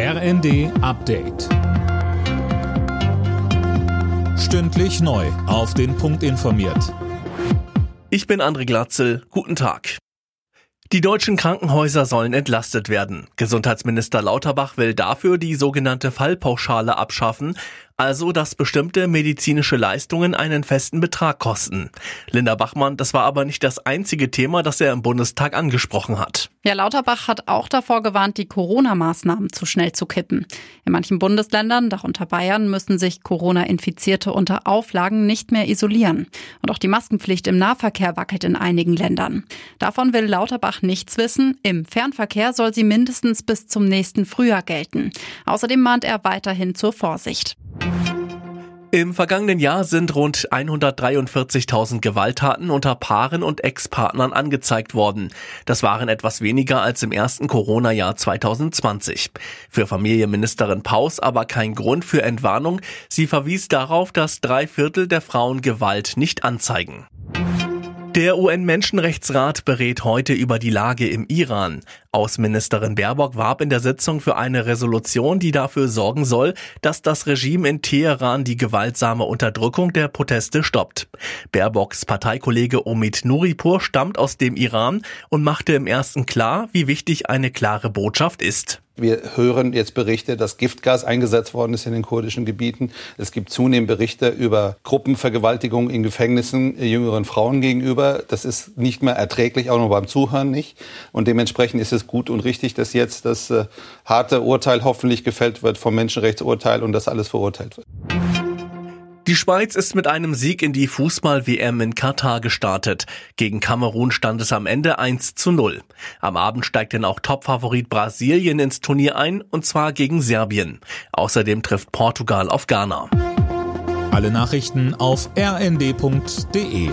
RND Update. Stündlich neu. Auf den Punkt informiert. Ich bin André Glatzel. Guten Tag. Die deutschen Krankenhäuser sollen entlastet werden. Gesundheitsminister Lauterbach will dafür die sogenannte Fallpauschale abschaffen, also dass bestimmte medizinische Leistungen einen festen Betrag kosten. Linda Bachmann, das war aber nicht das einzige Thema, das er im Bundestag angesprochen hat. Ja, Lauterbach hat auch davor gewarnt, die Corona-Maßnahmen zu schnell zu kippen. In manchen Bundesländern, darunter Bayern, müssen sich Corona-Infizierte unter Auflagen nicht mehr isolieren. Und auch die Maskenpflicht im Nahverkehr wackelt in einigen Ländern. Davon will Lauterbach nichts wissen. Im Fernverkehr soll sie mindestens bis zum nächsten Frühjahr gelten. Außerdem mahnt er weiterhin zur Vorsicht. Im vergangenen Jahr sind rund 143.000 Gewalttaten unter Paaren und Ex-Partnern angezeigt worden. Das waren etwas weniger als im ersten Corona-Jahr 2020. Für Familienministerin Paus aber kein Grund für Entwarnung. Sie verwies darauf, dass drei Viertel der Frauen Gewalt nicht anzeigen. Der UN-Menschenrechtsrat berät heute über die Lage im Iran. Außenministerin Baerbock warb in der Sitzung für eine Resolution, die dafür sorgen soll, dass das Regime in Teheran die gewaltsame Unterdrückung der Proteste stoppt. Baerbocks Parteikollege Omid Nuripur stammt aus dem Iran und machte im ersten klar, wie wichtig eine klare Botschaft ist. Wir hören jetzt Berichte, dass Giftgas eingesetzt worden ist in den kurdischen Gebieten. Es gibt zunehmend Berichte über Gruppenvergewaltigung in Gefängnissen jüngeren Frauen gegenüber. Das ist nicht mehr erträglich, auch noch beim Zuhören nicht. Und dementsprechend ist es gut und richtig, dass jetzt das äh, harte Urteil hoffentlich gefällt wird vom Menschenrechtsurteil und das alles verurteilt wird. Die Schweiz ist mit einem Sieg in die Fußball-WM in Katar gestartet. Gegen Kamerun stand es am Ende 1 zu 0. Am Abend steigt denn auch Topfavorit Brasilien ins Turnier ein, und zwar gegen Serbien. Außerdem trifft Portugal auf Ghana. Alle Nachrichten auf rnd.de